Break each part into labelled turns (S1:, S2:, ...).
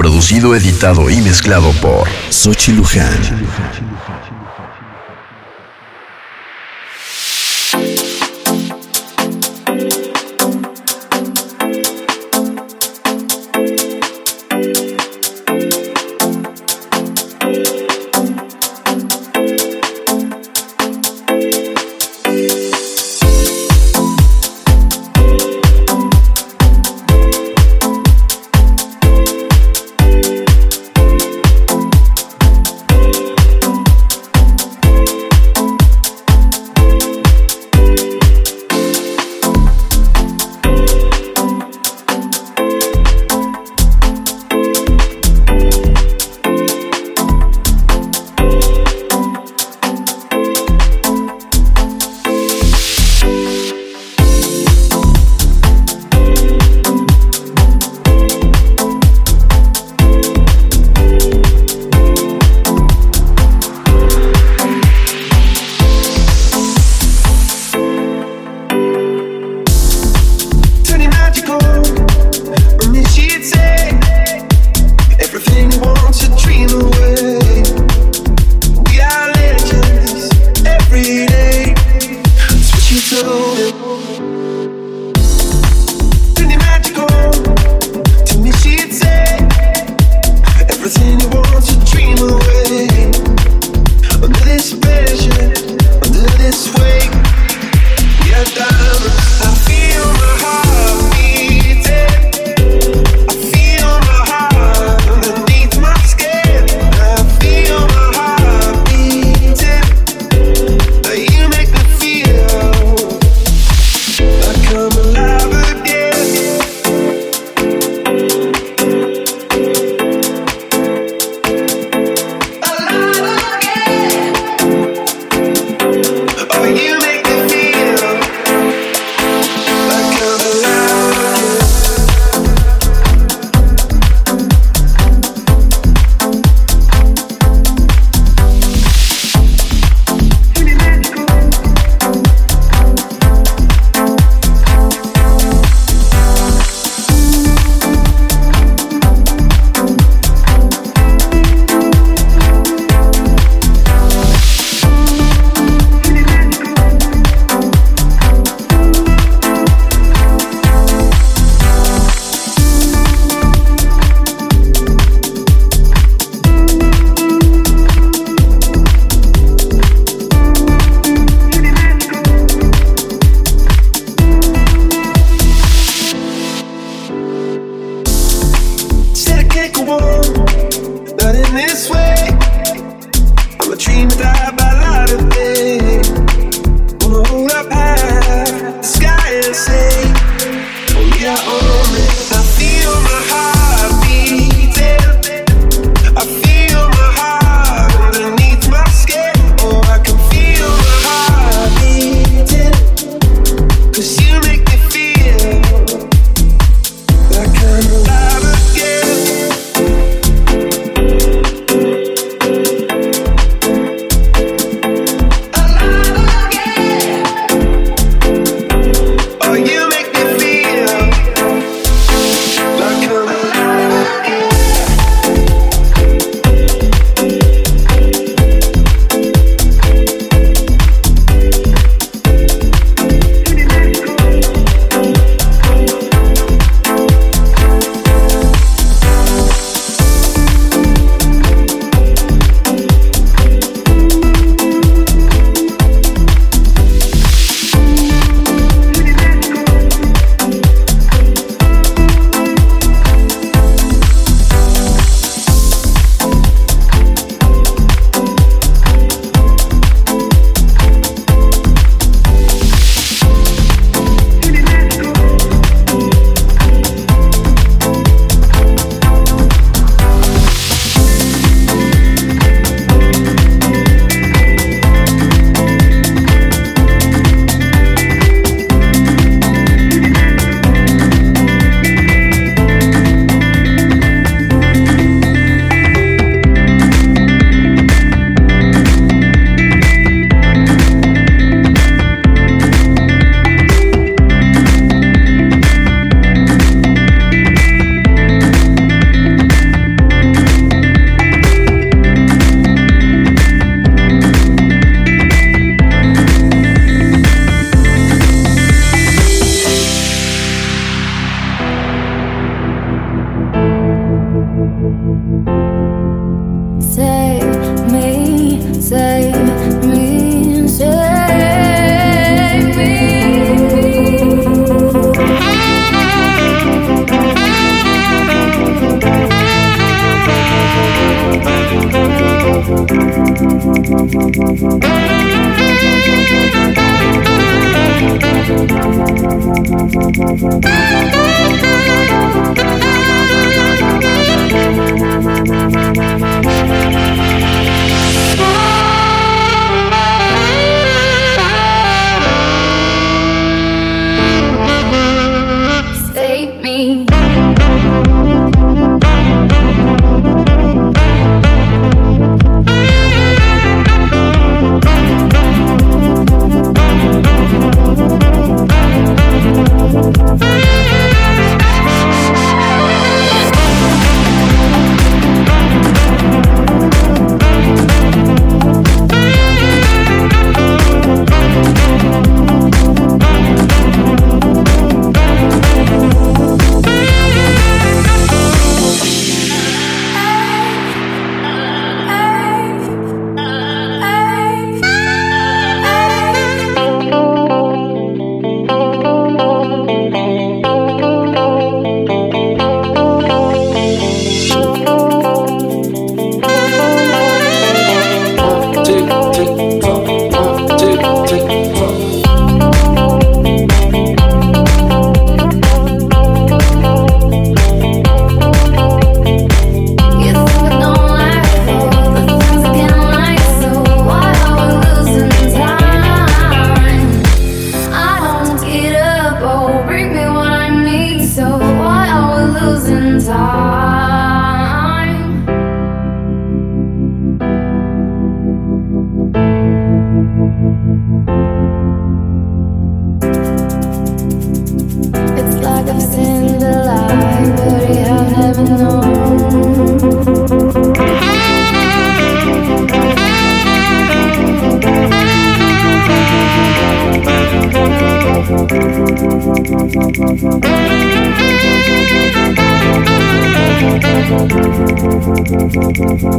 S1: Producido, editado y mezclado por Sochi Luján.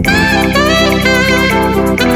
S2: My money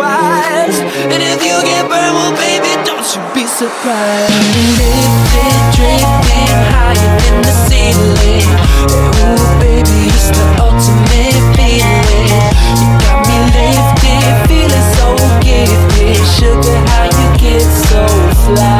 S3: twice. And if you get burned, well, baby, don't you be surprised. Drifting, drifting higher than the ceiling. Ooh, baby, it's the ultimate feeling. You got me lifted, feeling so gifted. Sugar, how you get so fly?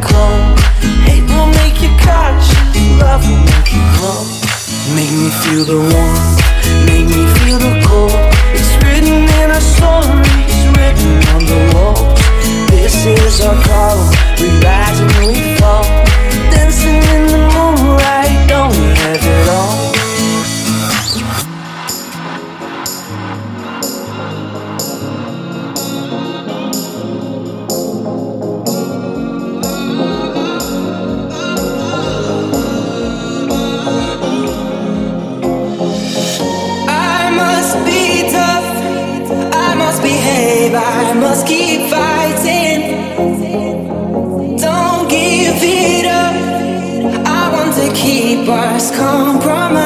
S3: clone. Hate will make you cautious, love will make you grow. Make me feel the warmth, make me feel the cold. It's written in our stories, written on the wall. This is our call, we rise and we fall. must keep fighting. Don't give it up. I want to keep us compromised.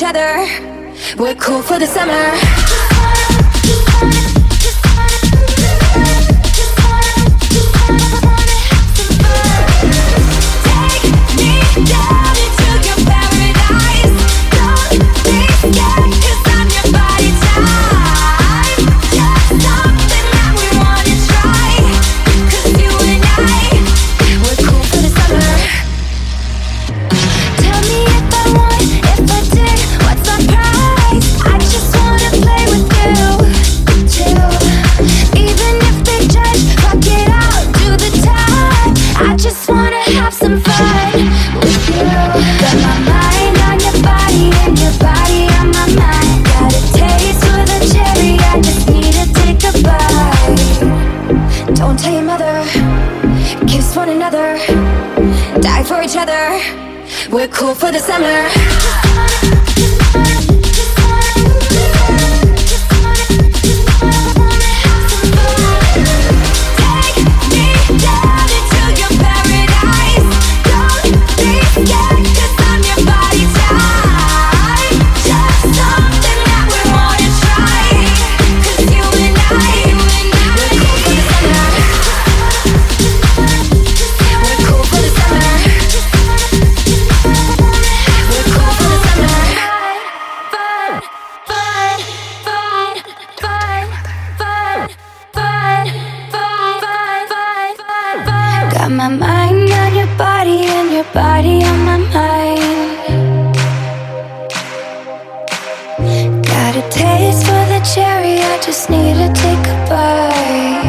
S2: each other. We're cool for the summer. cool for the summer. your body on my mind. Got a taste for the cherry, I just need to take a bite.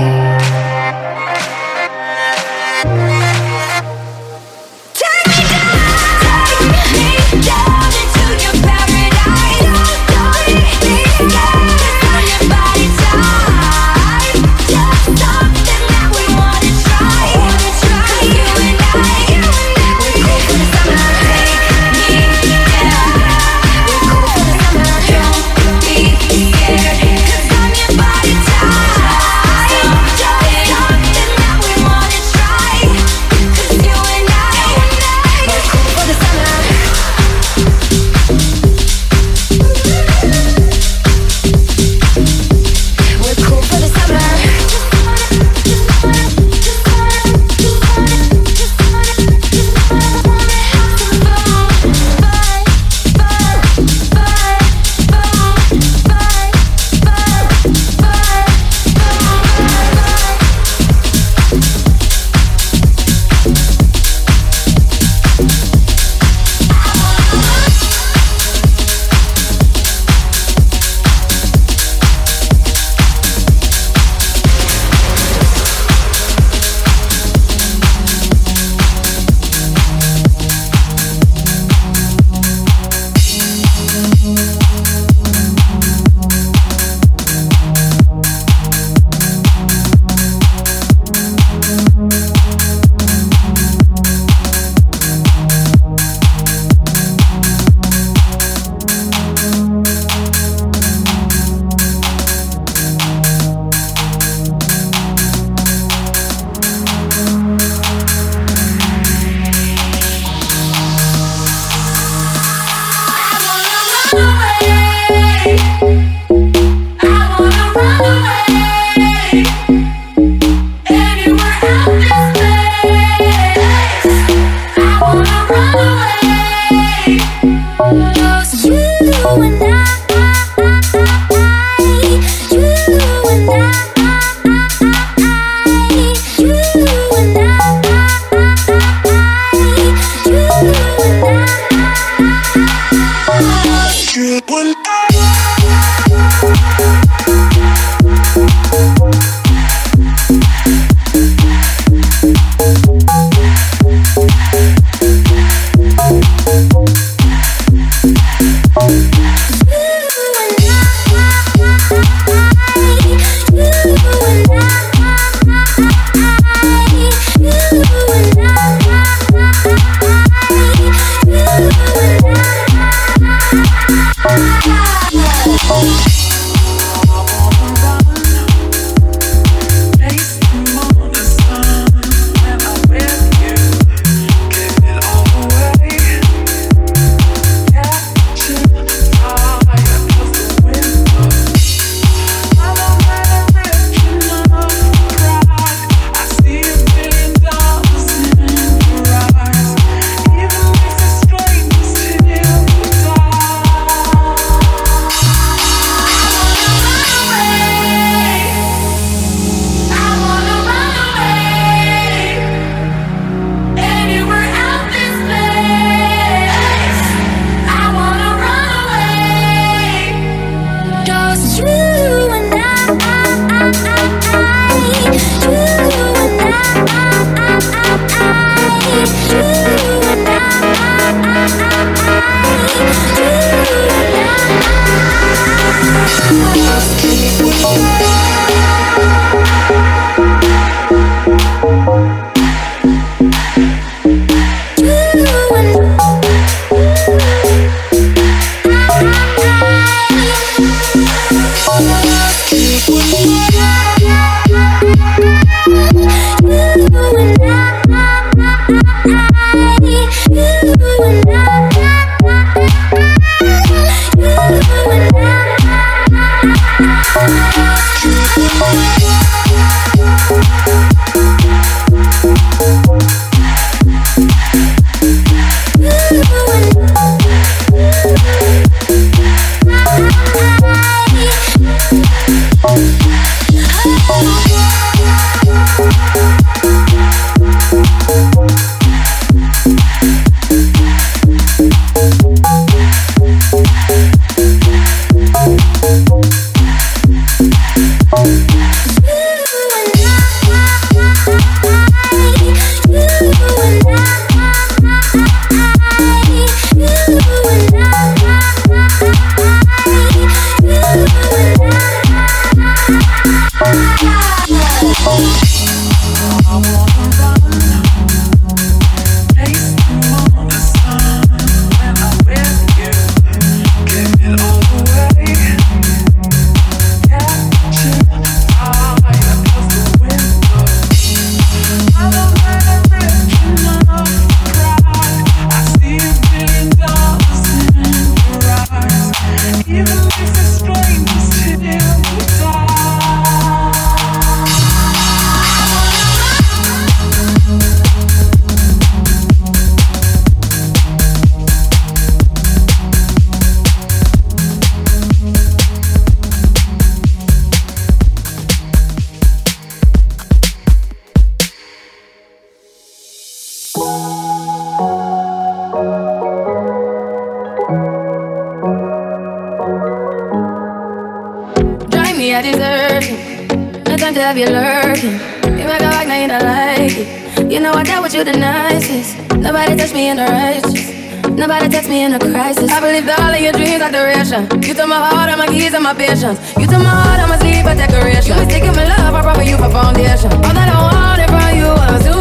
S4: lived all of your dreams like duration. You took my heart, all my keys, and my patience. You took my heart, all my sleep, a decoration. You mistaken my love, I brought for you for foundation. All that I wanted from you was you.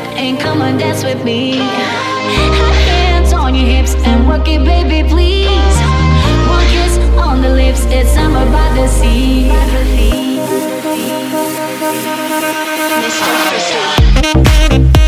S5: it and come and dance with me. Hands on your hips and work it, baby, please. One kiss on the lips, it's summer by the sea. Mr. Crystal.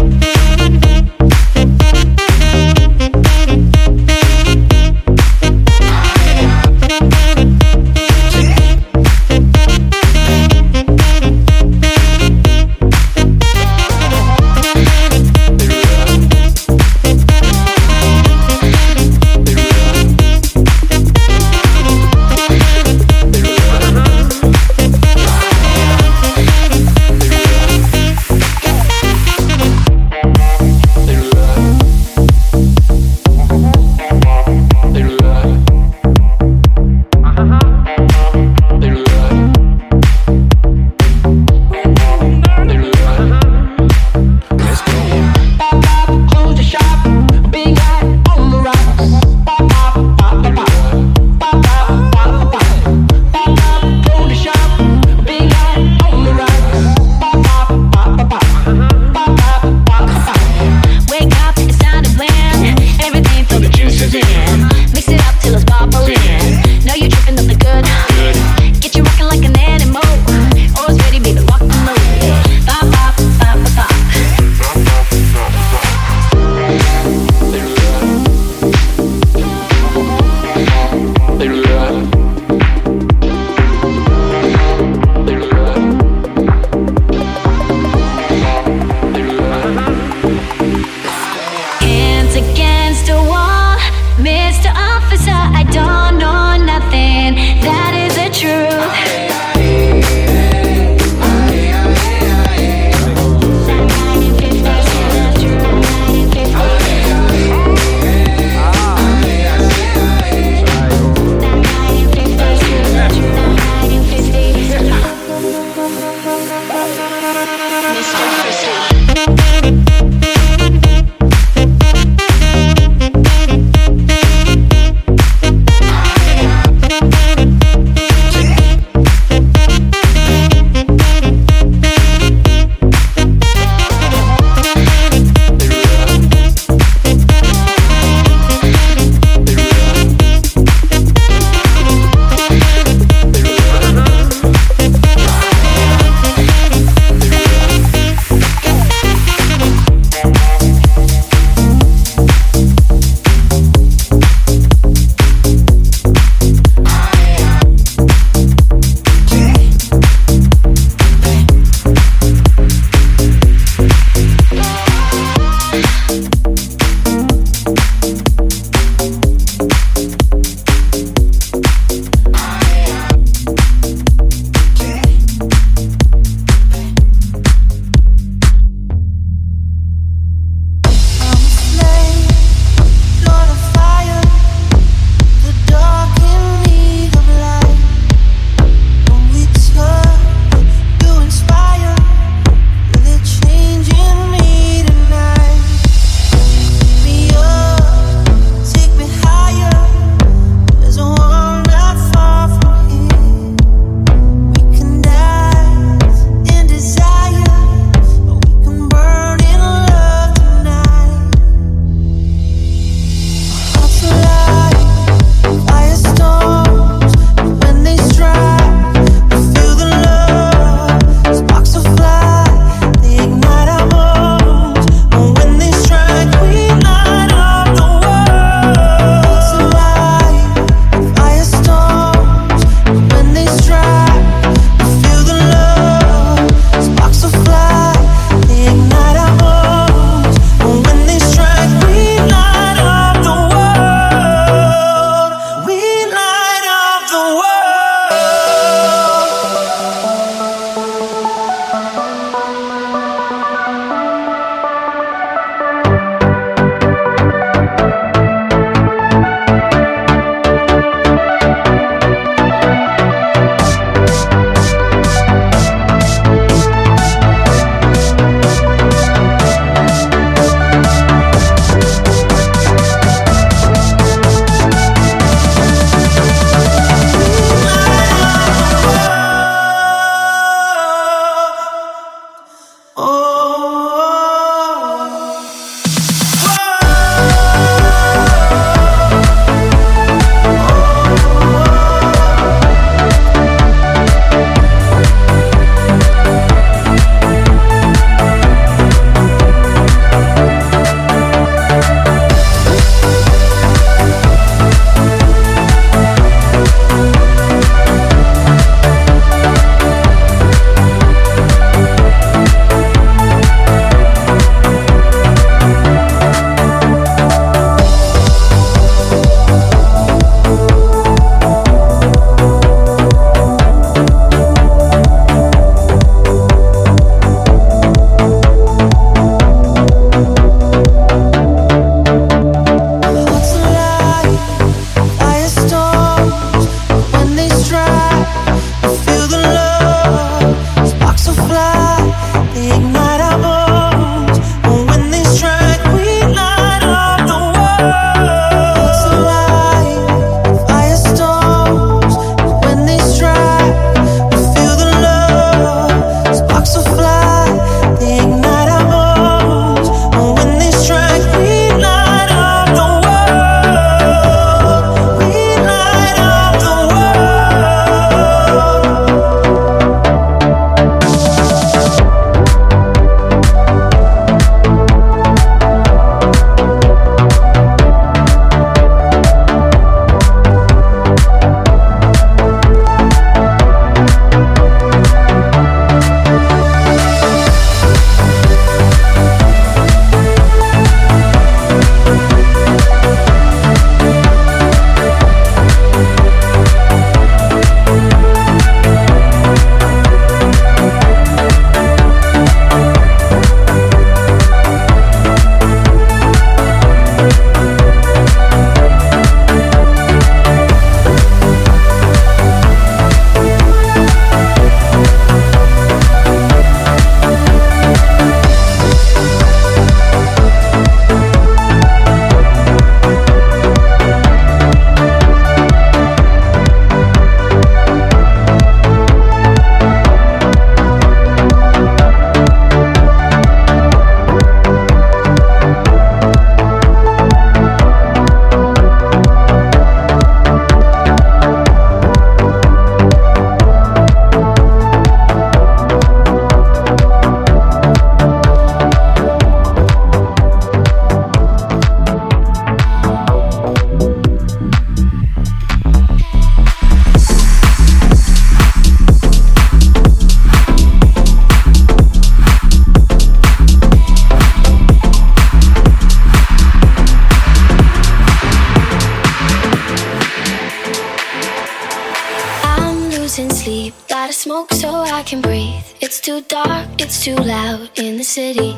S2: the city.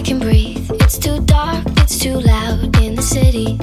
S2: I can breathe. It's too dark, it's too loud in the city.